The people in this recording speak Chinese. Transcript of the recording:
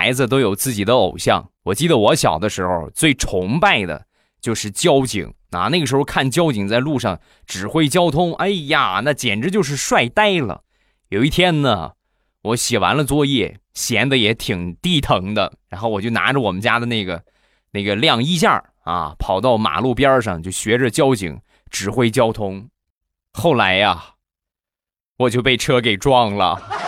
孩子都有自己的偶像。我记得我小的时候最崇拜的就是交警。啊那个时候看交警在路上指挥交通哎呀那简直就是帅呆了。有一天呢我写完了作业闲的也挺低疼的然后我就拿着我们家的那个那个晾衣架啊跑到马路边上就学着交警指挥交通。后来呀我就被车给撞了。